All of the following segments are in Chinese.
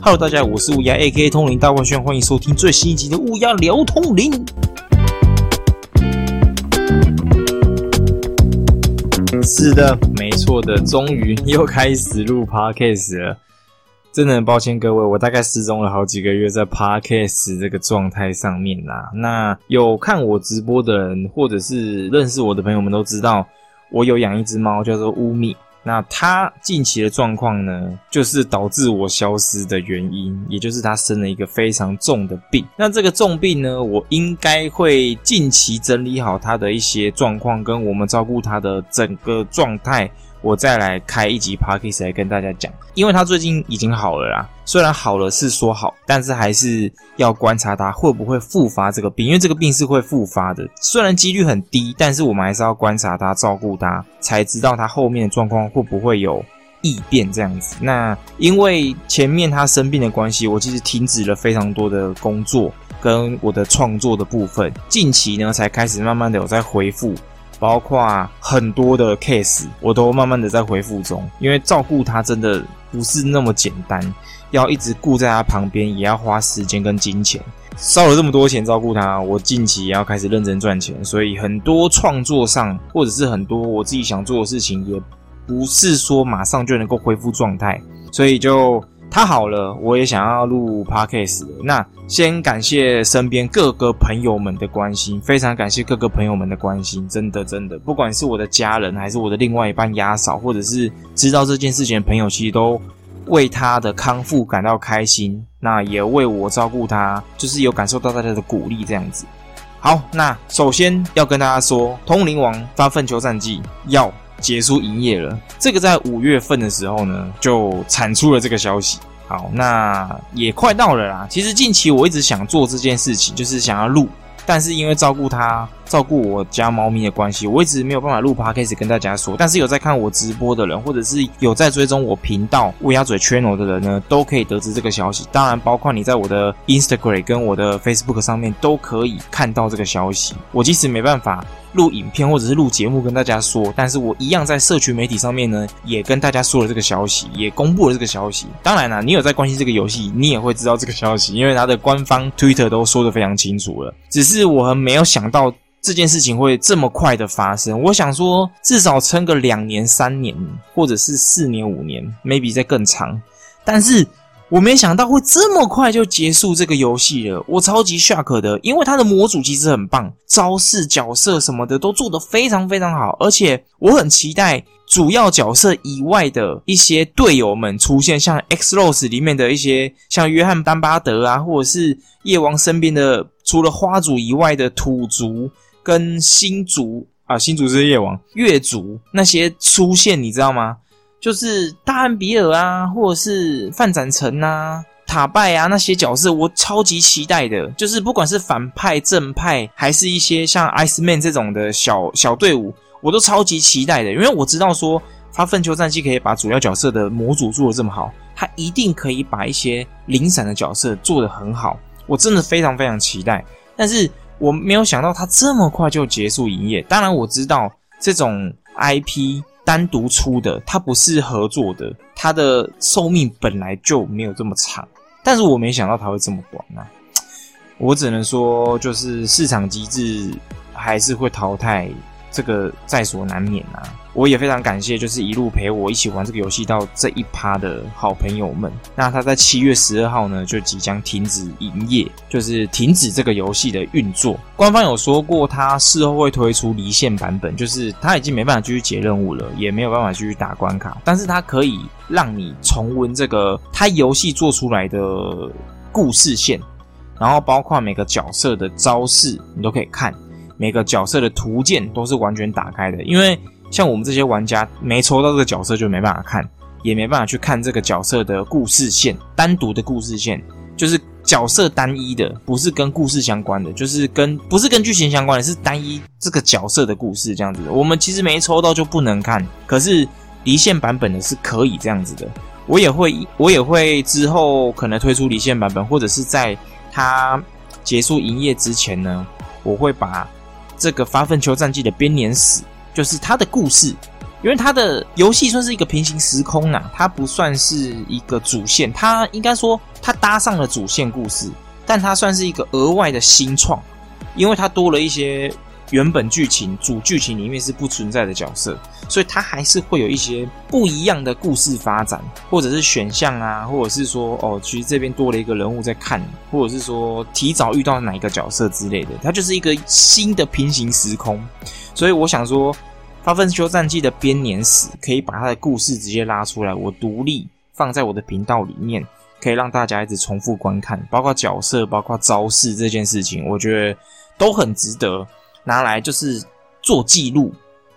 Hello，大家好，我是乌鸦 A.K.A 通灵大万轩，欢迎收听最新一集的乌鸦聊通灵。是的，没错的，终于又开始录 Podcast 了。真的很抱歉各位，我大概失踪了好几个月在 Podcast 这个状态上面啦。那有看我直播的人，或者是认识我的朋友们都知道，我有养一只猫叫做乌米。那他近期的状况呢，就是导致我消失的原因，也就是他生了一个非常重的病。那这个重病呢，我应该会近期整理好他的一些状况，跟我们照顾他的整个状态。我再来开一集 podcast 来跟大家讲，因为他最近已经好了啦。虽然好了是说好，但是还是要观察他会不会复发这个病，因为这个病是会复发的。虽然几率很低，但是我们还是要观察他，照顾他，才知道他后面的状况会不会有异变这样子。那因为前面他生病的关系，我其实停止了非常多的工作跟我的创作的部分，近期呢才开始慢慢的有在恢复。包括很多的 case，我都慢慢的在回复中，因为照顾他真的不是那么简单，要一直顾在他旁边，也要花时间跟金钱，烧了这么多钱照顾他，我近期也要开始认真赚钱，所以很多创作上，或者是很多我自己想做的事情，也不是说马上就能够恢复状态，所以就。他好了，我也想要录 podcast。那先感谢身边各个朋友们的关心，非常感谢各个朋友们的关心，真的真的，不管是我的家人，还是我的另外一半压嫂，或者是知道这件事情的朋友，其实都为他的康复感到开心。那也为我照顾他，就是有感受到大家的鼓励，这样子。好，那首先要跟大家说，《通灵王发粪球战绩》要。结束营业了，这个在五月份的时候呢，就产出了这个消息。好，那也快到了啦。其实近期我一直想做这件事情，就是想要录。但是因为照顾他、照顾我家猫咪的关系，我一直没有办法录 podcast 跟大家说。但是有在看我直播的人，或者是有在追踪我频道乌鸦嘴 channel 的人呢，都可以得知这个消息。当然，包括你在我的 Instagram 跟我的 Facebook 上面都可以看到这个消息。我即使没办法。录影片或者是录节目跟大家说，但是我一样在社群媒体上面呢，也跟大家说了这个消息，也公布了这个消息。当然啦，你有在关心这个游戏，你也会知道这个消息，因为它的官方 Twitter 都说的非常清楚了。只是我很没有想到这件事情会这么快的发生。我想说，至少撑个两年、三年，或者是四年、五年，maybe 再更长。但是。我没想到会这么快就结束这个游戏了，我超级 shock 的，因为它的模组其实很棒，招式、角色什么的都做得非常非常好，而且我很期待主要角色以外的一些队友们出现，像 X Rose 里面的一些，像约翰丹巴德啊，或者是夜王身边的除了花族以外的土族跟星族啊，星族是夜王，月族那些出现，你知道吗？就是大汉比尔啊，或者是范展成啊、塔拜啊那些角色，我超级期待的。就是不管是反派、正派，还是一些像 Ice Man 这种的小小队伍，我都超级期待的。因为我知道说，他粪球战机可以把主要角色的模组做的这么好，他一定可以把一些零散的角色做得很好。我真的非常非常期待。但是我没有想到它这么快就结束营业。当然我知道这种 IP。单独出的，它不是合作的，它的寿命本来就没有这么长，但是我没想到它会这么短啊！我只能说，就是市场机制还是会淘汰。这个在所难免啊！我也非常感谢，就是一路陪我一起玩这个游戏到这一趴的好朋友们。那他在七月十二号呢，就即将停止营业，就是停止这个游戏的运作。官方有说过，他事后会推出离线版本，就是他已经没办法继续解任务了，也没有办法继续打关卡，但是他可以让你重温这个他游戏做出来的故事线，然后包括每个角色的招式，你都可以看。每个角色的图鉴都是完全打开的，因为像我们这些玩家没抽到这个角色就没办法看，也没办法去看这个角色的故事线，单独的故事线就是角色单一的，不是跟故事相关的，就是跟不是跟剧情相关的，是单一这个角色的故事这样子。我们其实没抽到就不能看，可是离线版本的是可以这样子的。我也会，我也会之后可能推出离线版本，或者是在它结束营业之前呢，我会把。这个发愤丘战记的编年史，就是他的故事，因为它的游戏算是一个平行时空呐，它不算是一个主线，它应该说它搭上了主线故事，但它算是一个额外的新创，因为它多了一些原本剧情主剧情里面是不存在的角色，所以它还是会有一些不一样的故事发展，或者是选项啊，或者是说哦，其实这边多了一个人物在看，或者是说提早遇到哪一个角色之类的，它就是一个新的平行时空，所以我想说。《发奋修战记》的编年史可以把它的故事直接拉出来，我独立放在我的频道里面，可以让大家一直重复观看，包括角色、包括招式这件事情，我觉得都很值得拿来就是做记录，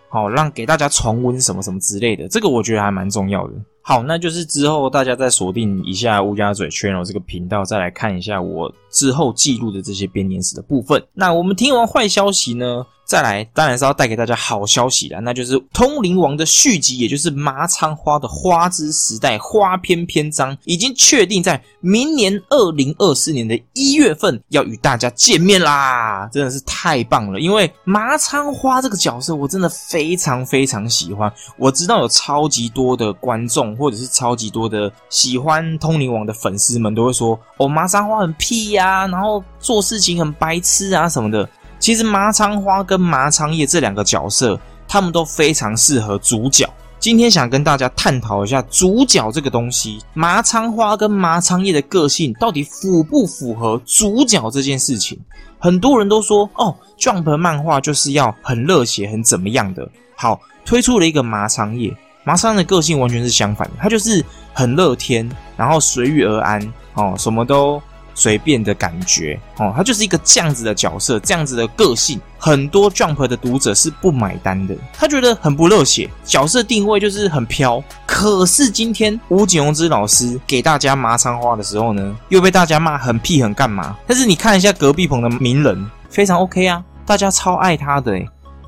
好让给大家重温什么什么之类的，这个我觉得还蛮重要的。好，那就是之后大家再锁定一下乌鸦嘴 channel 这个频道，再来看一下我之后记录的这些编年史的部分。那我们听完坏消息呢？再来，当然是要带给大家好消息了，那就是《通灵王》的续集，也就是麻仓花的花之时代花篇篇章，已经确定在明年二零二四年的一月份要与大家见面啦！真的是太棒了，因为麻仓花这个角色我真的非常非常喜欢。我知道有超级多的观众，或者是超级多的喜欢《通灵王》的粉丝们都会说：“哦，麻仓花很屁呀，然后做事情很白痴啊什么的。”其实麻仓花跟麻仓叶这两个角色，他们都非常适合主角。今天想跟大家探讨一下主角这个东西，麻仓花跟麻仓叶的个性到底符不符合主角这件事情？很多人都说，哦，Jump 漫画就是要很热血、很怎么样的。好，推出了一个麻仓叶，麻仓的个性完全是相反的，他就是很乐天，然后随遇而安，哦，什么都。随便的感觉哦，他就是一个这样子的角色，这样子的个性，很多 Jump 的读者是不买单的，他觉得很不热血，角色定位就是很飘。可是今天吴景荣之老师给大家麻仓花的时候呢，又被大家骂很屁很干嘛？但是你看一下隔壁棚的名人，非常 OK 啊，大家超爱他的。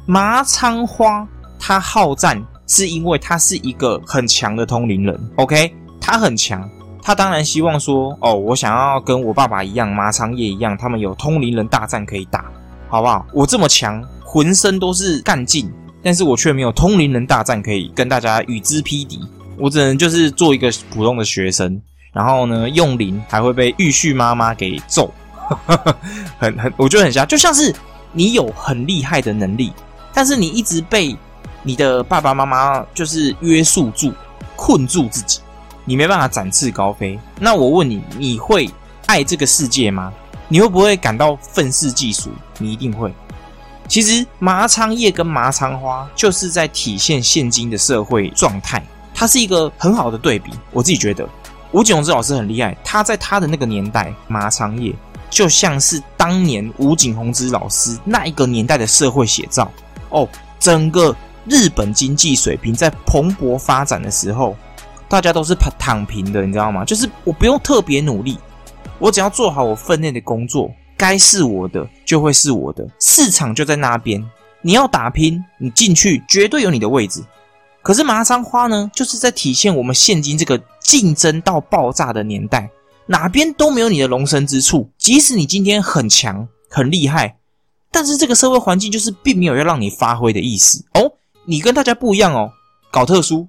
麻仓花他好战是因为他是一个很强的通灵人，OK，他很强。他当然希望说，哦，我想要跟我爸爸一样，麻仓叶一样，他们有通灵人大战可以打，好不好？我这么强，浑身都是干劲，但是我却没有通灵人大战可以跟大家与之匹敌，我只能就是做一个普通的学生，然后呢，用灵还会被玉旭妈妈给揍，很很，我觉得很像，就像是你有很厉害的能力，但是你一直被你的爸爸妈妈就是约束住、困住自己。你没办法展翅高飞，那我问你，你会爱这个世界吗？你会不会感到愤世嫉俗？你一定会。其实麻仓叶跟麻仓花就是在体现现今的社会状态，它是一个很好的对比。我自己觉得吴景荣之老师很厉害，他在他的那个年代，麻仓叶就像是当年吴景宏之老师那一个年代的社会写照。哦，整个日本经济水平在蓬勃发展的时候。大家都是躺躺平的，你知道吗？就是我不用特别努力，我只要做好我分内的工作，该是我的就会是我的，市场就在那边。你要打拼，你进去绝对有你的位置。可是麻仓花呢，就是在体现我们现今这个竞争到爆炸的年代，哪边都没有你的容身之处。即使你今天很强很厉害，但是这个社会环境就是并没有要让你发挥的意思哦。你跟大家不一样哦，搞特殊。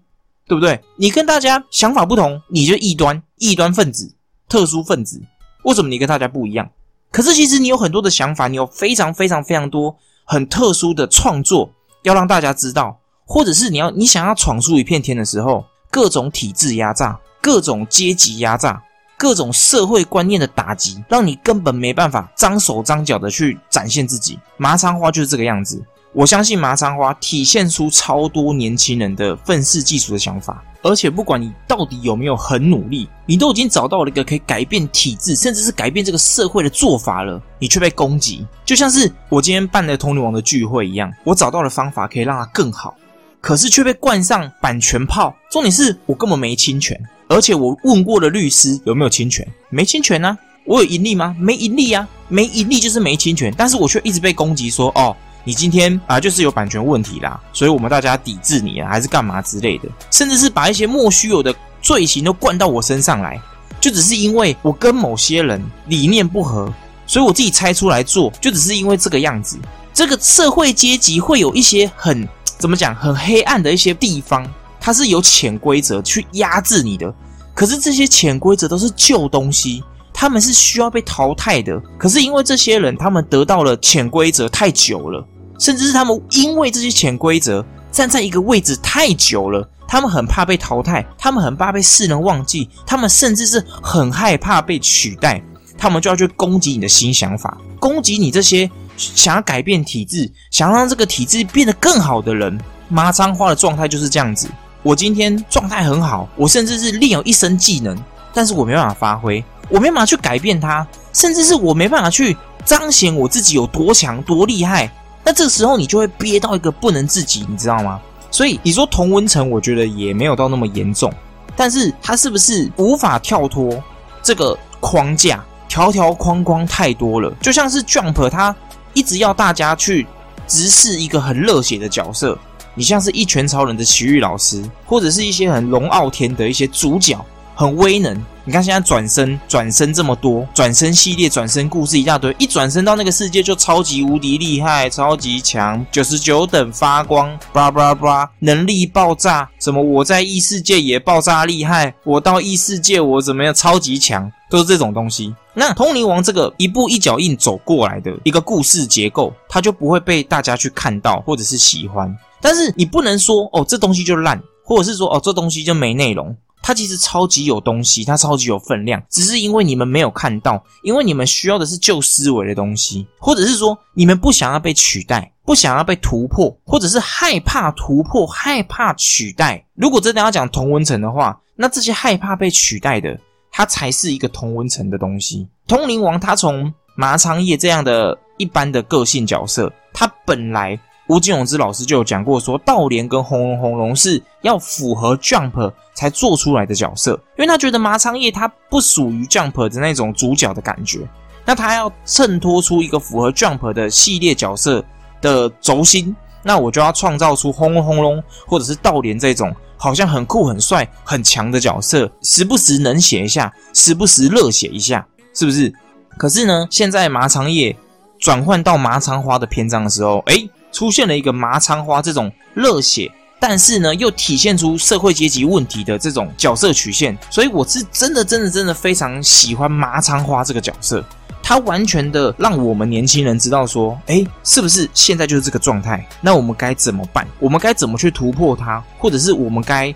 对不对？你跟大家想法不同，你就异端、异端分子、特殊分子。为什么你跟大家不一样？可是其实你有很多的想法，你有非常非常非常多很特殊的创作要让大家知道，或者是你要你想要闯出一片天的时候，各种体制压榨、各种阶级压榨、各种社会观念的打击，让你根本没办法张手张脚的去展现自己。麻仓花就是这个样子。我相信麻仓花体现出超多年轻人的愤世嫉俗的想法，而且不管你到底有没有很努力，你都已经找到了一个可以改变体制，甚至是改变这个社会的做法了，你却被攻击，就像是我今天办的通灵王的聚会一样，我找到了方法可以让它更好，可是却被冠上版权炮。重点是我根本没侵权，而且我问过了律师有没有侵权，没侵权呢？我有盈利吗？没盈利啊，没盈利就是没侵权，但是我却一直被攻击说哦。你今天啊，就是有版权问题啦，所以我们大家抵制你啊，还是干嘛之类的，甚至是把一些莫须有的罪行都灌到我身上来，就只是因为我跟某些人理念不合，所以我自己猜出来做，就只是因为这个样子。这个社会阶级会有一些很怎么讲很黑暗的一些地方，它是有潜规则去压制你的。可是这些潜规则都是旧东西，他们是需要被淘汰的。可是因为这些人，他们得到了潜规则太久了，甚至是他们因为这些潜规则站在一个位置太久了。他们很怕被淘汰，他们很怕被世人忘记，他们甚至是很害怕被取代，他们就要去攻击你的新想法，攻击你这些想要改变体制、想要让这个体制变得更好的人。麻仓花的状态就是这样子。我今天状态很好，我甚至是练有一身技能，但是我没办法发挥，我没办法去改变它，甚至是我没办法去彰显我自己有多强、多厉害。那这个时候你就会憋到一个不能自己，你知道吗？所以你说同温层，我觉得也没有到那么严重，但是他是不是无法跳脱这个框架？条条框框太多了，就像是 Jump，他一直要大家去直视一个很热血的角色，你像是一拳超人的奇遇老师，或者是一些很龙傲天的一些主角。很威能，你看现在转身转身这么多，转身系列、转身故事一大堆，一转身到那个世界就超级无敌厉害，超级强，九十九等发光，叭叭叭，能力爆炸，什么我在异世界也爆炸厉害，我到异世界我怎么样超级强，都是这种东西。那通灵王这个一步一脚印走过来的一个故事结构，它就不会被大家去看到或者是喜欢。但是你不能说哦，这东西就烂，或者是说哦，这东西就没内容。它其实超级有东西，它超级有分量，只是因为你们没有看到，因为你们需要的是旧思维的东西，或者是说你们不想要被取代，不想要被突破，或者是害怕突破、害怕取代。如果真的要讲同温层的话，那这些害怕被取代的，它才是一个同温层的东西。通灵王他从麻仓叶这样的一般的个性角色，他本来。吴金永之老师就有讲过，说道莲跟红龙红龙是要符合 Jump 才做出来的角色，因为他觉得麻仓叶他不属于 Jump 的那种主角的感觉，那他要衬托出一个符合 Jump 的系列角色的轴心，那我就要创造出轰隆轰隆或者是道莲这种好像很酷很帅很强的角色，时不时能写一下，时不时热血一下，是不是？可是呢，现在麻仓叶转换到麻仓花的篇章的时候，哎。出现了一个麻仓花这种热血，但是呢又体现出社会阶级问题的这种角色曲线，所以我是真的真的真的非常喜欢麻仓花这个角色，它完全的让我们年轻人知道说，哎，是不是现在就是这个状态？那我们该怎么办？我们该怎么去突破它？或者是我们该？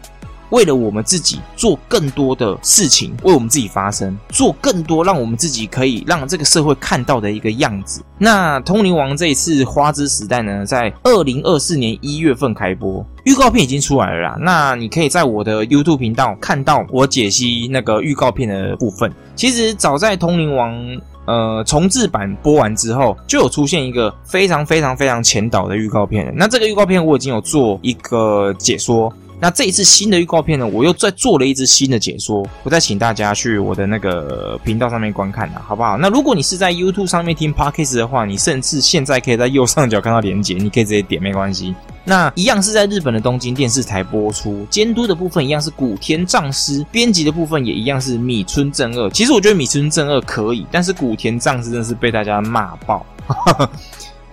为了我们自己做更多的事情，为我们自己发声，做更多让我们自己可以让这个社会看到的一个样子。那《通灵王》这一次《花之时代》呢，在二零二四年一月份开播，预告片已经出来了啦。那你可以在我的 YouTube 频道看到我解析那个预告片的部分。其实早在《通灵王》呃重置版播完之后，就有出现一个非常非常非常前导的预告片。那这个预告片我已经有做一个解说。那这一次新的预告片呢，我又再做了一支新的解说，我再请大家去我的那个频道上面观看啊，好不好？那如果你是在 YouTube 上面听 Podcast 的话，你甚至现在可以在右上角看到连结，你可以直接点，没关系。那一样是在日本的东京电视台播出，监督的部分一样是古田藏司，编辑的部分也一样是米村正二。其实我觉得米村正二可以，但是古田藏司真的是被大家骂爆。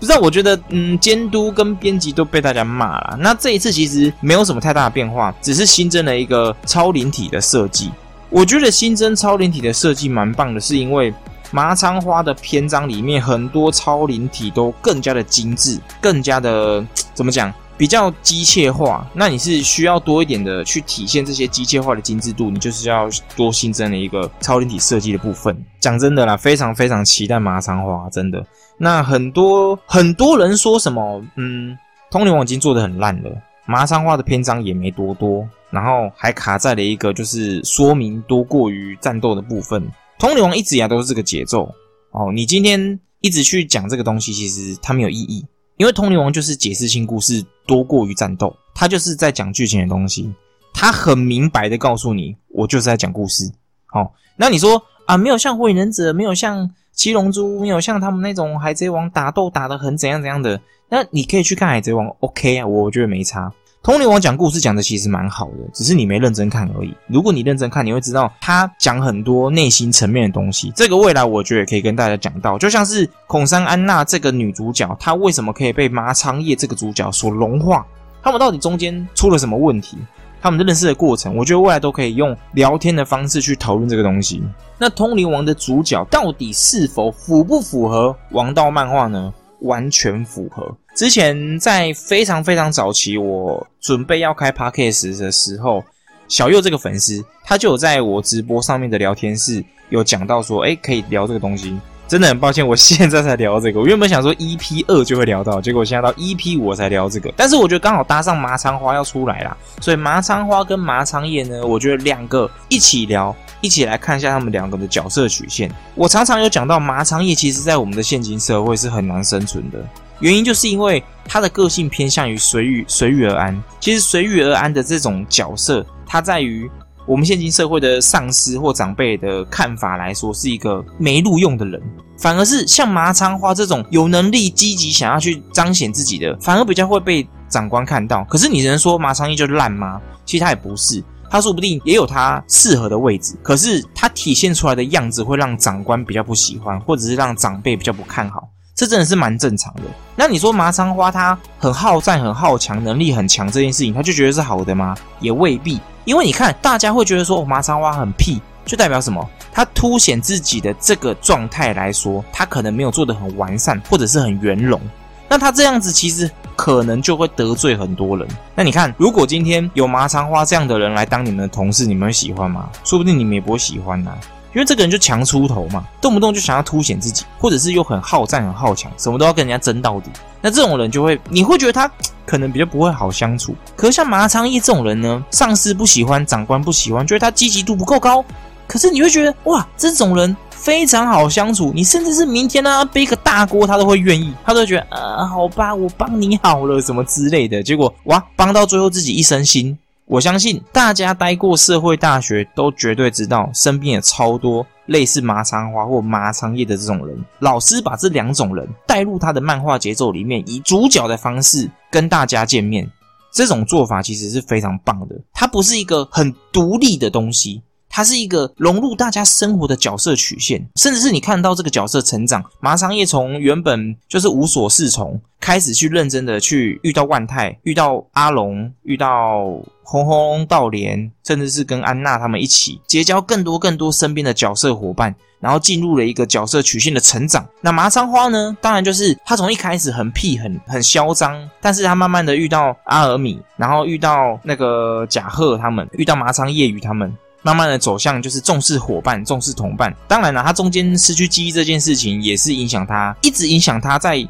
不知道，我觉得，嗯，监督跟编辑都被大家骂了。那这一次其实没有什么太大的变化，只是新增了一个超灵体的设计。我觉得新增超灵体的设计蛮棒的，是因为麻仓花的篇章里面很多超灵体都更加的精致，更加的怎么讲？比较机械化，那你是需要多一点的去体现这些机械化的精致度，你就是要多新增了一个超灵体设计的部分。讲真的啦，非常非常期待麻仓花，真的。那很多很多人说什么，嗯，通灵王已经做的很烂了，麻仓花的篇章也没多多，然后还卡在了一个就是说明多过于战斗的部分。通灵王一直以来都是这个节奏哦，你今天一直去讲这个东西，其实它没有意义。因为《通灵王》就是解释性故事多过于战斗，他就是在讲剧情的东西，他很明白的告诉你，我就是在讲故事。好，那你说啊，没有像《火影忍者》，没有像《七龙珠》，没有像他们那种《海贼王》打斗打得很怎样怎样的，那你可以去看《海贼王》，OK 啊，我觉得没差。通灵王讲故事讲的其实蛮好的，只是你没认真看而已。如果你认真看，你会知道他讲很多内心层面的东西。这个未来我觉得也可以跟大家讲到，就像是孔山安娜这个女主角，她为什么可以被麻仓叶这个主角所融化？他们到底中间出了什么问题？他们的认识的过程，我觉得未来都可以用聊天的方式去讨论这个东西。那《通灵王》的主角到底是否符不符合王道漫画呢？完全符合。之前在非常非常早期，我准备要开 podcast 的时候，小右这个粉丝他就有在我直播上面的聊天室有讲到说，哎，可以聊这个东西。真的很抱歉，我现在才聊这个。我原本想说 EP 二就会聊到，结果现在到 EP 五我才聊这个。但是我觉得刚好搭上麻仓花要出来啦，所以麻仓花跟麻仓叶呢，我觉得两个一起聊，一起来看一下他们两个的角色曲线。我常常有讲到麻仓叶，其实在我们的现今社会是很难生存的，原因就是因为他的个性偏向于随遇随遇而安。其实随遇而安的这种角色，它在于。我们现今社会的上司或长辈的看法来说，是一个没录用的人，反而是像麻仓花这种有能力、积极想要去彰显自己的，反而比较会被长官看到。可是你能说麻仓一就烂吗？其实他也不是，他说不定也有他适合的位置，可是他体现出来的样子会让长官比较不喜欢，或者是让长辈比较不看好。这真的是蛮正常的。那你说麻仓花他很好战、很好强、能力很强这件事情，他就觉得是好的吗？也未必。因为你看，大家会觉得说麻仓花很屁，就代表什么？他凸显自己的这个状态来说，他可能没有做得很完善，或者是很圆融。那他这样子其实可能就会得罪很多人。那你看，如果今天有麻仓花这样的人来当你们的同事，你们会喜欢吗？说不定你们也不会喜欢呐。因为这个人就强出头嘛，动不动就想要凸显自己，或者是又很好战、很好强，什么都要跟人家争到底。那这种人就会，你会觉得他 可能比较不会好相处。可是像麻昌义这种人呢，上司不喜欢，长官不喜欢，觉得他积极度不够高。可是你会觉得，哇，这种人非常好相处。你甚至是明天呢背个大锅，他都会愿意，他都会觉得，呃，好吧，我帮你好了，什么之类的。结果哇，帮到最后自己一身腥。我相信大家待过社会大学，都绝对知道身边有超多类似麻仓花或麻仓叶的这种人。老师把这两种人带入他的漫画节奏里面，以主角的方式跟大家见面，这种做法其实是非常棒的。它不是一个很独立的东西。它是一个融入大家生活的角色曲线，甚至是你看到这个角色成长。麻仓叶从原本就是无所适从，开始去认真的去遇到万泰，遇到阿龙，遇到轰轰道莲，甚至是跟安娜他们一起结交更多更多身边的角色伙伴，然后进入了一个角色曲线的成长。那麻仓花呢？当然就是他从一开始很屁很很嚣张，但是他慢慢的遇到阿尔米，然后遇到那个贾贺他们，遇到麻仓叶雨他们。慢慢的走向就是重视伙伴，重视同伴。当然了，他中间失去记忆这件事情，也是影响他，一直影响他在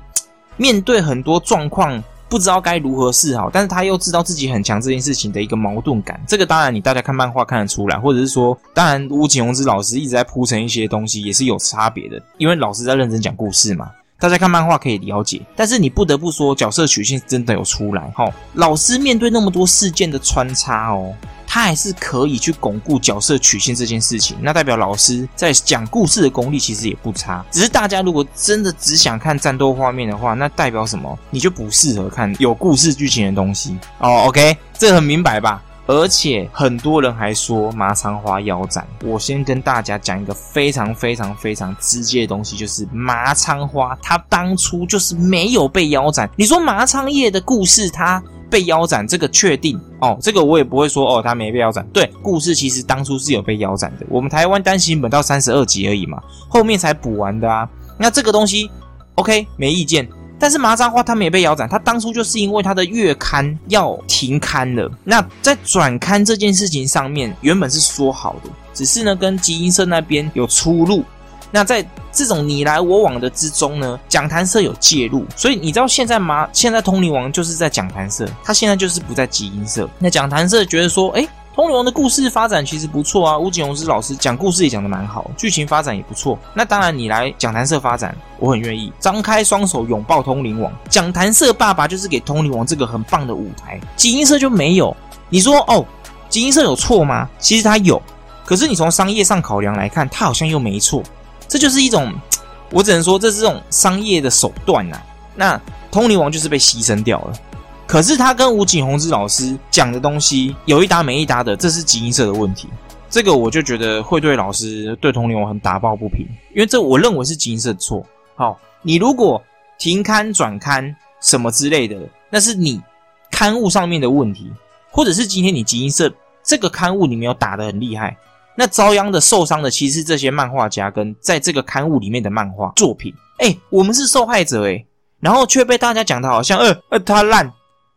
面对很多状况不知道该如何是好，但是他又知道自己很强这件事情的一个矛盾感。这个当然，你大家看漫画看得出来，或者是说，当然吴景宏之老师一直在铺陈一些东西，也是有差别的，因为老师在认真讲故事嘛。大家看漫画可以了解，但是你不得不说角色曲线真的有出来。哈，老师面对那么多事件的穿插哦。他还是可以去巩固角色曲线这件事情，那代表老师在讲故事的功力其实也不差。只是大家如果真的只想看战斗画面的话，那代表什么？你就不适合看有故事剧情的东西哦。OK，这很明白吧？而且很多人还说麻仓花腰斩。我先跟大家讲一个非常非常非常直接的东西，就是麻仓花他当初就是没有被腰斩。你说麻仓叶的故事他？被腰斩这个确定哦，这个我也不会说哦，他没被腰斩。对，故事其实当初是有被腰斩的。我们台湾单行本到三十二集而已嘛，后面才补完的啊。那这个东西 OK 没意见，但是麻扎花他们也被腰斩，他当初就是因为他的月刊要停刊了。那在转刊这件事情上面，原本是说好的，只是呢跟集英社那边有出入。那在这种你来我往的之中呢，讲坛社有介入，所以你知道现在吗？现在通灵王就是在讲坛社，他现在就是不在基因社。那讲坛社觉得说，哎，通灵王的故事发展其实不错啊，吴景荣之老师讲故事也讲的蛮好，剧情发展也不错。那当然你来讲坛社发展，我很愿意张开双手拥抱通灵王。讲坛社爸爸就是给通灵王这个很棒的舞台，基因社就没有。你说哦，基因社有错吗？其实他有，可是你从商业上考量来看，他好像又没错。这就是一种，我只能说这是这种商业的手段呐。那通灵王就是被牺牲掉了。可是他跟吴景宏之老师讲的东西有一搭没一搭的，这是集英社的问题。这个我就觉得会对老师对通灵王很打抱不平，因为这我认为是集英社的错。好，你如果停刊转刊什么之类的，那是你刊物上面的问题，或者是今天你集英社这个刊物你没有打得很厉害，那遭殃的受伤的其实是这些漫画家跟在这个刊物里面的漫画作品。哎，我们是受害者哎，然后却被大家讲的好像呃呃他烂。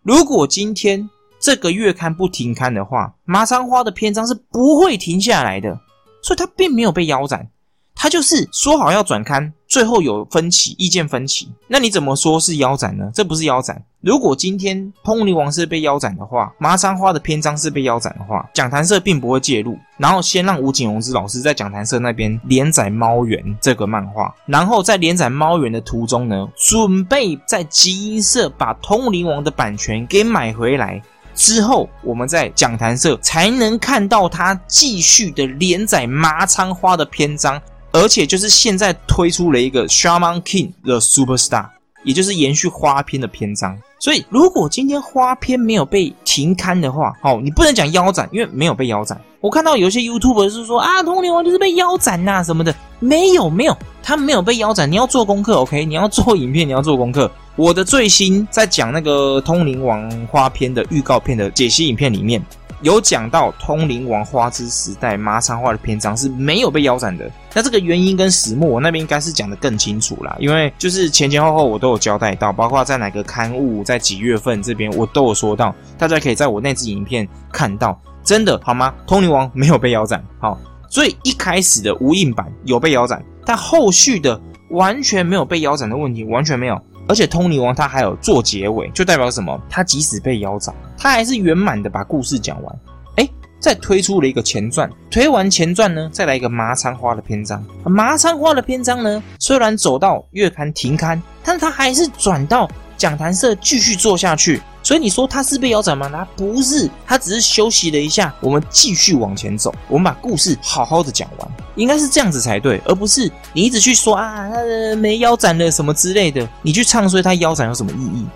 如果今天这个月刊不停刊的话，麻仓花的篇章是不会停下来的，所以它并没有被腰斩。他就是说好要转刊，最后有分歧，意见分歧。那你怎么说是腰斩呢？这不是腰斩。如果今天《通灵王》是被腰斩的话，麻仓花的篇章是被腰斩的话，讲坛社并不会介入，然后先让吴景荣之老师在讲坛社那边连载《猫园》这个漫画，然后在连载《猫园》的途中呢，准备在集英社把《通灵王》的版权给买回来。之后，我们在讲坛社才能看到他继续的连载麻仓花的篇章。而且就是现在推出了一个 Shaman King 的 Superstar，也就是延续花篇的篇章。所以如果今天花篇没有被停刊的话，哦，你不能讲腰斩，因为没有被腰斩。我看到有些 YouTube 是说啊，通灵王就是被腰斩呐什么的，没有没有，他没有被腰斩。你要做功课，OK？你要做影片，你要做功课。我的最新在讲那个通灵王花篇的预告片的解析影片里面。有讲到《通灵王花之时代》麻仓花的篇章是没有被腰斩的，那这个原因跟始末我那边应该是讲的更清楚啦，因为就是前前后后我都有交代到，包括在哪个刊物，在几月份这边我都有说到，大家可以在我那支影片看到，真的好吗？通灵王没有被腰斩，好，所以一开始的无印版有被腰斩，但后续的完全没有被腰斩的问题，完全没有。而且通灵王他还有做结尾，就代表什么？他即使被腰斩，他还是圆满的把故事讲完。哎，再推出了一个前传，推完前传呢，再来一个麻仓花的篇章。麻仓花的篇章呢，虽然走到月刊停刊，但他还是转到讲坛社继续做下去。所以你说他是被腰斩吗？他不是，他只是休息了一下。我们继续往前走，我们把故事好好的讲完，应该是这样子才对，而不是你一直去说啊，他没腰斩了什么之类的。你去唱衰他腰斩有什么意义？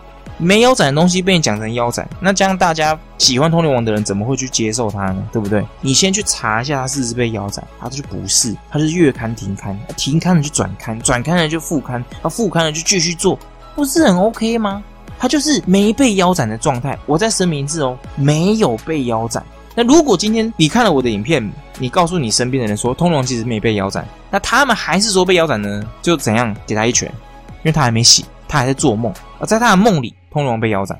没腰斩的东西被你讲成腰斩，那这样大家喜欢通灵王的人怎么会去接受他呢？对不对？你先去查一下他是不是被腰斩，他就不是，他是月刊停刊，停刊了就转刊，转刊了就复刊，啊复刊了就继续做，不是很 OK 吗？他就是没被腰斩的状态，我在声明字哦，没有被腰斩。那如果今天你看了我的影片，你告诉你身边的人说通龙其实没被腰斩，那他们还是说被腰斩呢？就怎样给他一拳？因为他还没醒，他还在做梦而在他的梦里，通龙被腰斩，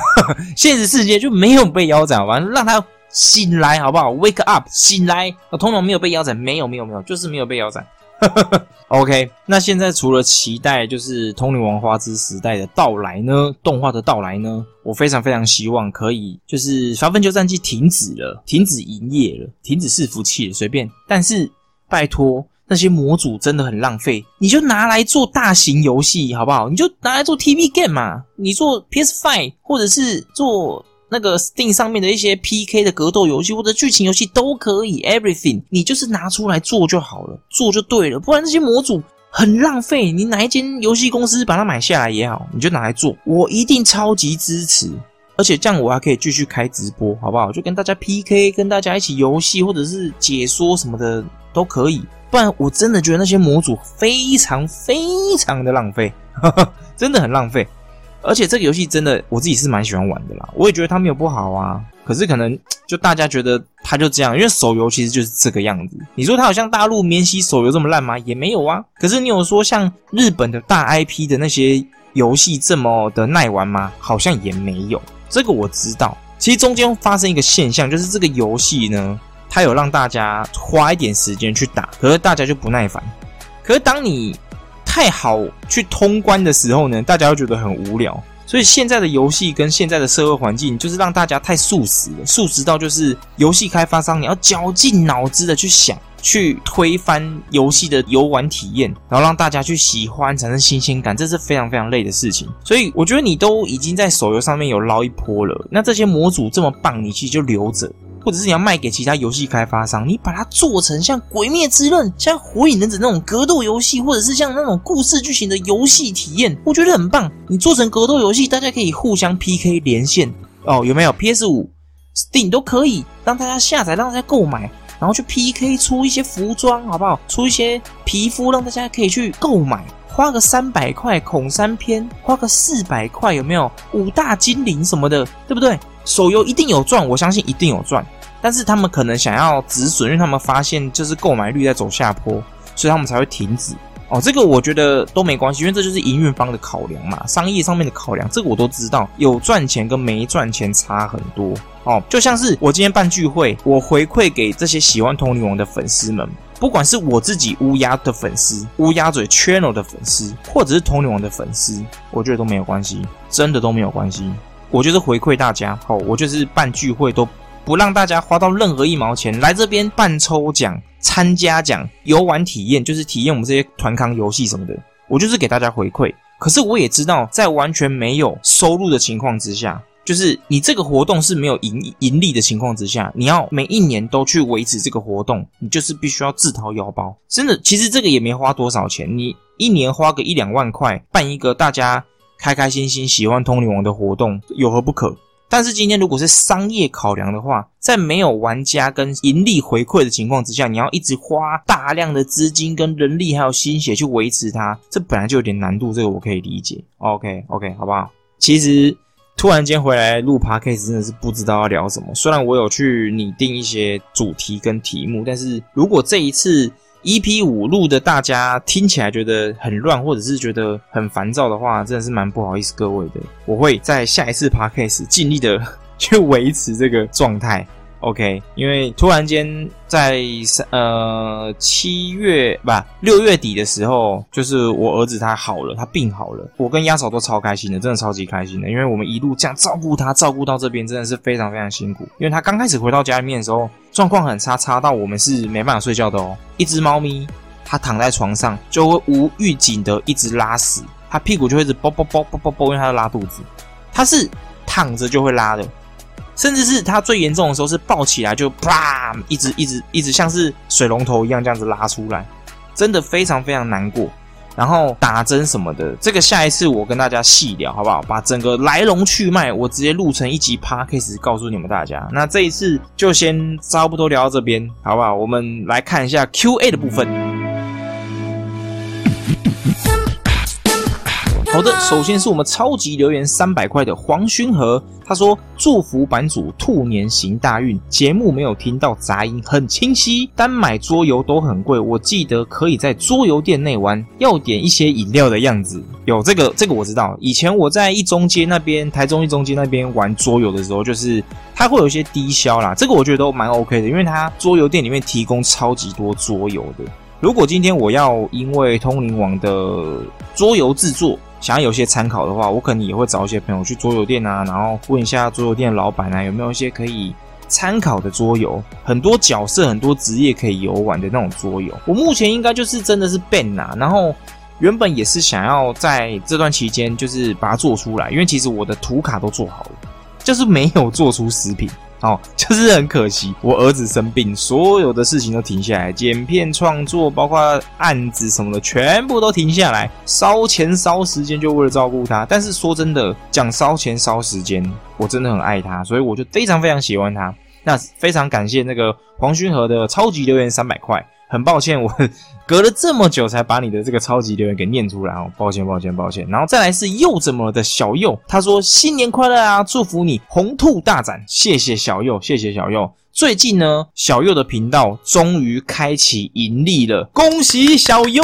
现实世界就没有被腰斩，完让他醒来好不好？Wake up，醒来，通龙没有被腰斩，没有没有没有，就是没有被腰斩。OK，那现在除了期待就是《通灵王花之时代》的到来呢，动画的到来呢，我非常非常希望可以就是《发分球战记》停止了，停止营业了，停止伺服器了，随便。但是拜托，那些模组真的很浪费，你就拿来做大型游戏好不好？你就拿来做 TV game 嘛，你做 PS Five 或者是做。那个 Steam 上面的一些 PK 的格斗游戏或者剧情游戏都可以，everything 你就是拿出来做就好了，做就对了。不然这些模组很浪费，你哪一间游戏公司把它买下来也好，你就拿来做，我一定超级支持。而且这样我还可以继续开直播，好不好？就跟大家 PK，跟大家一起游戏或者是解说什么的都可以。不然我真的觉得那些模组非常非常的浪费，真的很浪费。而且这个游戏真的，我自己是蛮喜欢玩的啦。我也觉得它没有不好啊，可是可能 就大家觉得它就这样，因为手游其实就是这个样子。你说它好像大陆免洗手游这么烂吗？也没有啊。可是你有说像日本的大 IP 的那些游戏这么的耐玩吗？好像也没有。这个我知道。其实中间发生一个现象，就是这个游戏呢，它有让大家花一点时间去打，可是大家就不耐烦。可是当你太好去通关的时候呢，大家又觉得很无聊。所以现在的游戏跟现在的社会环境，就是让大家太速食了，速食到就是游戏开发商你要绞尽脑汁的去想，去推翻游戏的游玩体验，然后让大家去喜欢，产生新鲜感，这是非常非常累的事情。所以我觉得你都已经在手游上面有捞一波了，那这些模组这么棒，你其实就留着。或者是你要卖给其他游戏开发商，你把它做成像《鬼灭之刃》、像《火影忍者》那种格斗游戏，或者是像那种故事剧情的游戏体验，我觉得很棒。你做成格斗游戏，大家可以互相 PK 连线哦，有没有？PS 五、Steam 都可以让大家下载，让大家购买。然后去 PK 出一些服装，好不好？出一些皮肤，让大家可以去购买，花个三百块孔三篇，花个四百块，有没有五大精灵什么的，对不对？手游一定有赚，我相信一定有赚。但是他们可能想要止损，因为他们发现就是购买率在走下坡，所以他们才会停止。哦，这个我觉得都没关系，因为这就是营运方的考量嘛，商业上面的考量，这个我都知道，有赚钱跟没赚钱差很多。哦，就像是我今天办聚会，我回馈给这些喜欢通灵王的粉丝们，不管是我自己乌鸦的粉丝、乌鸦嘴 channel 的粉丝，或者是通灵王的粉丝，我觉得都没有关系，真的都没有关系。我就是回馈大家，好，我就是办聚会都不让大家花到任何一毛钱，来这边办抽奖。参加奖游玩体验就是体验我们这些团康游戏什么的，我就是给大家回馈。可是我也知道，在完全没有收入的情况之下，就是你这个活动是没有盈盈利的情况之下，你要每一年都去维持这个活动，你就是必须要自掏腰包。真的，其实这个也没花多少钱，你一年花个一两万块办一个大家开开心心喜欢通灵王的活动，有何不可？但是今天如果是商业考量的话，在没有玩家跟盈利回馈的情况之下，你要一直花大量的资金、跟人力还有心血去维持它，这本来就有点难度，这个我可以理解。OK OK，好不好？其实突然间回来录 Podcast 真的是不知道要聊什么。虽然我有去拟定一些主题跟题目，但是如果这一次。EP 五录的，大家听起来觉得很乱，或者是觉得很烦躁的话，真的是蛮不好意思各位的。我会在下一次 Podcast 尽力的 去维持这个状态。OK，因为突然间在三呃七月不六月底的时候，就是我儿子他好了，他病好了，我跟鸭嫂都超开心的，真的超级开心的，因为我们一路这样照顾他，照顾到这边真的是非常非常辛苦。因为他刚开始回到家里面的时候，状况很差，差到我们是没办法睡觉的哦。一只猫咪，它躺在床上就会无预警的一直拉屎，它屁股就会一直啵啵啵啵啵啵，因为它要拉肚子，它是躺着就会拉的。甚至是他最严重的时候，是抱起来就啪，一直一直一直像是水龙头一样这样子拉出来，真的非常非常难过。然后打针什么的，这个下一次我跟大家细聊好不好？把整个来龙去脉我直接录成一集 podcast 告诉你们大家。那这一次就先差不多聊到这边，好不好？我们来看一下 Q&A 的部分。好的，首先是我们超级留言三百块的黄勋和，他说祝福版主兔年行大运。节目没有听到杂音，很清晰。单买桌游都很贵，我记得可以在桌游店内玩，要点一些饮料的样子。有这个，这个我知道。以前我在一中街那边，台中一中街那边玩桌游的时候，就是它会有一些低消啦。这个我觉得都蛮 OK 的，因为它桌游店里面提供超级多桌游的。如果今天我要因为通灵王的桌游制作，想要有些参考的话，我可能也会找一些朋友去桌游店啊，然后问一下桌游店老板啊，有没有一些可以参考的桌游，很多角色、很多职业可以游玩的那种桌游。我目前应该就是真的是 ban 啊，然后原本也是想要在这段期间就是把它做出来，因为其实我的图卡都做好了，就是没有做出食品。哦，就是很可惜，我儿子生病，所有的事情都停下来，剪片创作，包括案子什么的，全部都停下来，烧钱烧时间，就为了照顾他。但是说真的，讲烧钱烧时间，我真的很爱他，所以我就非常非常喜欢他。那非常感谢那个黄勋和的超级留言三百块。很抱歉，我隔了这么久才把你的这个超级留言给念出来哦，抱歉，抱歉，抱歉。然后再来是又怎么了的小右，他说新年快乐啊，祝福你红兔大展，谢谢小右，谢谢小右。最近呢，小右的频道终于开启盈利了，恭喜小右，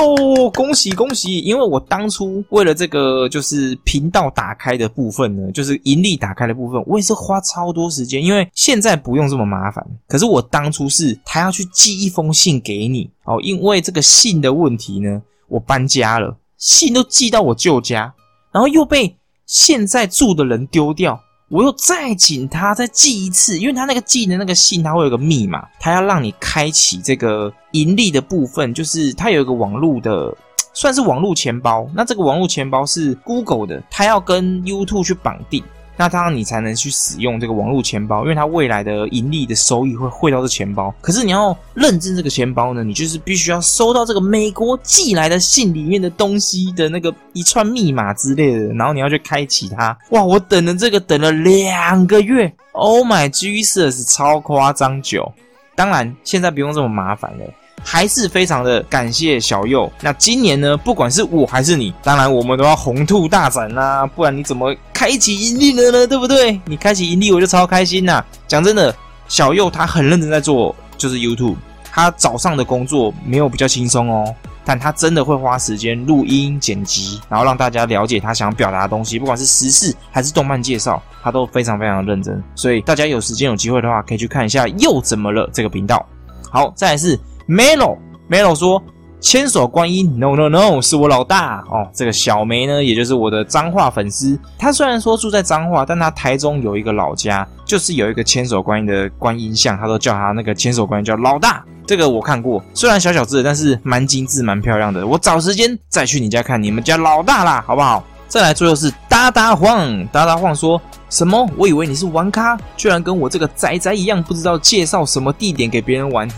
恭喜恭喜！因为我当初为了这个就是频道打开的部分呢，就是盈利打开的部分，我也是花超多时间，因为现在不用这么麻烦。可是我当初是他要去寄一封信给你哦，因为这个信的问题呢，我搬家了，信都寄到我舅家，然后又被现在住的人丢掉。我又再请他再寄一次，因为他那个寄的那个信，他会有个密码，他要让你开启这个盈利的部分，就是他有一个网络的，算是网络钱包。那这个网络钱包是 Google 的，他要跟 YouTube 去绑定。那当然你才能去使用这个网络钱包，因为它未来的盈利的收益会汇到这钱包。可是你要认证这个钱包呢，你就是必须要收到这个美国寄来的信里面的东西的那个一串密码之类的，然后你要去开启它。哇，我等了这个等了两个月，Oh my Jesus，超夸张久。当然现在不用这么麻烦了。还是非常的感谢小右。那今年呢，不管是我还是你，当然我们都要红兔大展啦，不然你怎么开启盈利了呢？对不对？你开启盈利，我就超开心呐。讲真的，小右他很认真在做，就是 YouTube。他早上的工作没有比较轻松哦，但他真的会花时间录音剪辑，然后让大家了解他想表达的东西，不管是时事还是动漫介绍，他都非常非常认真。所以大家有时间有机会的话，可以去看一下又怎么了这个频道。好，再来是。Melo，Melo 说：“千手观音，No No No，是我老大哦。这个小梅呢，也就是我的脏话粉丝。他虽然说住在脏话，但他台中有一个老家，就是有一个千手观音的观音像，他都叫他那个千手观音叫老大。这个我看过，虽然小小只，但是蛮精致、蛮漂亮的。我找时间再去你家看你们家老大啦，好不好？再来，最后是哒哒晃，哒哒晃说。”什么？我以为你是玩咖，居然跟我这个宅宅一样，不知道介绍什么地点给别人玩。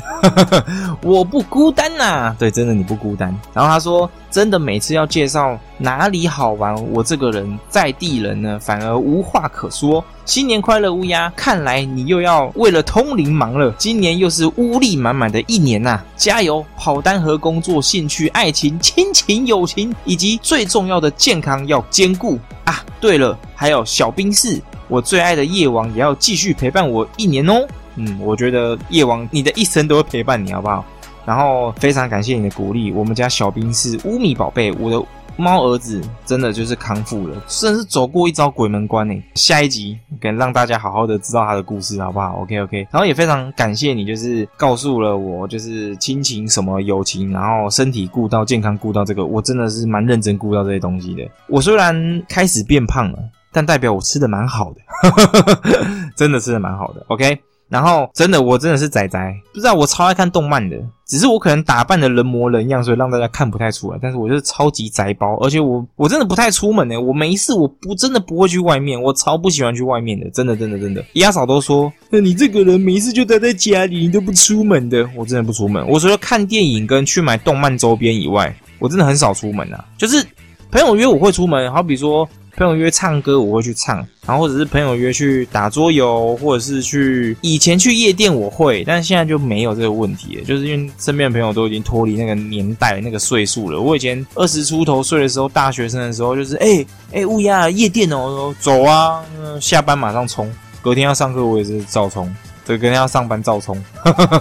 我不孤单呐，对，真的你不孤单。然后他说。真的每次要介绍哪里好玩，我这个人在地人呢，反而无话可说。新年快乐，乌鸦！看来你又要为了通灵忙了。今年又是乌力满满的一年呐，加油！跑单和工作、兴趣、爱情、亲情、友情，以及最重要的健康要兼顾啊！对了，还有小兵士，我最爱的夜王也要继续陪伴我一年哦。嗯，我觉得夜王你的一生都会陪伴你，好不好？然后非常感谢你的鼓励，我们家小兵是乌米宝贝，我的猫儿子真的就是康复了，甚至走过一遭鬼门关呢。下一集给让大家好好的知道他的故事，好不好？OK OK。然后也非常感谢你，就是告诉了我，就是亲情什么友情，然后身体顾到健康顾到这个，我真的是蛮认真顾到这些东西的。我虽然开始变胖了，但代表我吃的蛮好的，真的吃的蛮好的。OK。然后真的，我真的是仔仔，不知道我超爱看动漫的，只是我可能打扮的人模人样，所以让大家看不太出来。但是我就是超级宅包，而且我我真的不太出门呢。我没事，我不真的不会去外面，我超不喜欢去外面的，真的真的真的。丫嫂都说，那你这个人没事就待在家里，你都不出门的。我真的不出门，我除了看电影跟去买动漫周边以外，我真的很少出门啊。就是朋友约我会出门，好比说。朋友约唱歌，我会去唱；然后或者是朋友约去打桌游，或者是去以前去夜店，我会，但是现在就没有这个问题了，就是因为身边的朋友都已经脱离那个年代、那个岁数了。我以前二十出头岁的时候，大学生的时候，就是哎哎乌鸦夜店哦，走啊，下班马上冲，隔天要上课我也是照冲，对，隔天要上班照冲，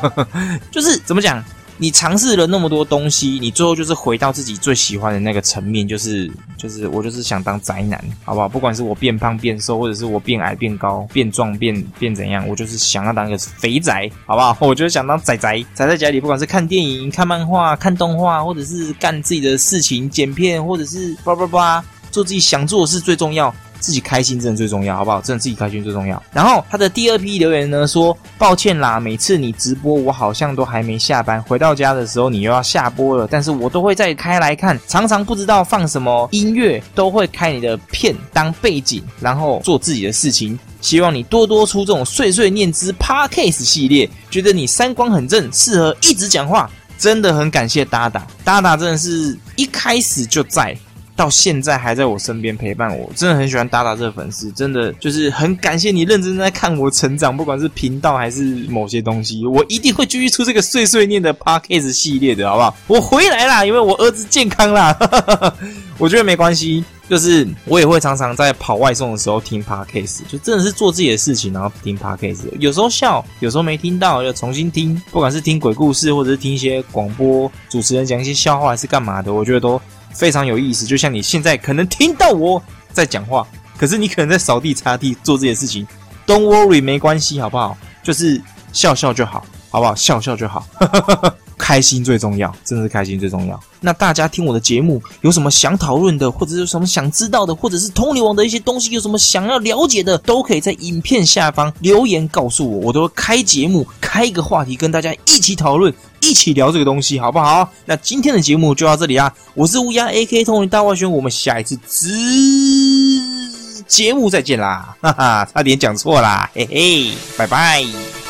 就是怎么讲？你尝试了那么多东西，你最后就是回到自己最喜欢的那个层面，就是就是我就是想当宅男，好不好？不管是我变胖变瘦，或者是我变矮变高、变壮变变怎样，我就是想要当一个肥宅，好不好？我就是想当宅宅，宅在家里，不管是看电影、看漫画、看动画，或者是干自己的事情、剪片，或者是叭叭叭，做自己想做的事最重要。自己开心真的最重要，好不好？真的自己开心最重要。然后他的第二批留言呢说：“抱歉啦，每次你直播我好像都还没下班，回到家的时候你又要下播了。但是我都会再开来看，常常不知道放什么音乐，都会开你的片当背景，然后做自己的事情。希望你多多出这种碎碎念之 Parkcase 系列，觉得你三观很正，适合一直讲话。真的很感谢达达，达达真的是一开始就在。”到现在还在我身边陪伴我，真的很喜欢达达这个粉丝，真的就是很感谢你认真在看我成长，不管是频道还是某些东西，我一定会继续出这个碎碎念的 podcast 系列的，好不好？我回来啦，因为我儿子健康啦，我觉得没关系，就是我也会常常在跑外送的时候听 podcast，就真的是做自己的事情，然后听 podcast，有时候笑，有时候没听到，要重新听，不管是听鬼故事，或者是听一些广播主持人讲一些笑话，还是干嘛的，我觉得都。非常有意思，就像你现在可能听到我在讲话，可是你可能在扫地、擦地、做这些事情。Don't worry，没关系，好不好？就是笑笑就好，好不好？笑笑就好。开心最重要，真的是开心最重要。那大家听我的节目有什么想讨论的，或者有什么想知道的，或者是通灵王的一些东西，有什么想要了解的，都可以在影片下方留言告诉我，我都会开节目，开一个话题跟大家一起讨论，一起聊这个东西，好不好？那今天的节目就到这里啊，我是乌鸦 AK 通灵大外宣，我们下一次直节目再见啦，哈哈，差点讲错啦，嘿嘿，拜拜。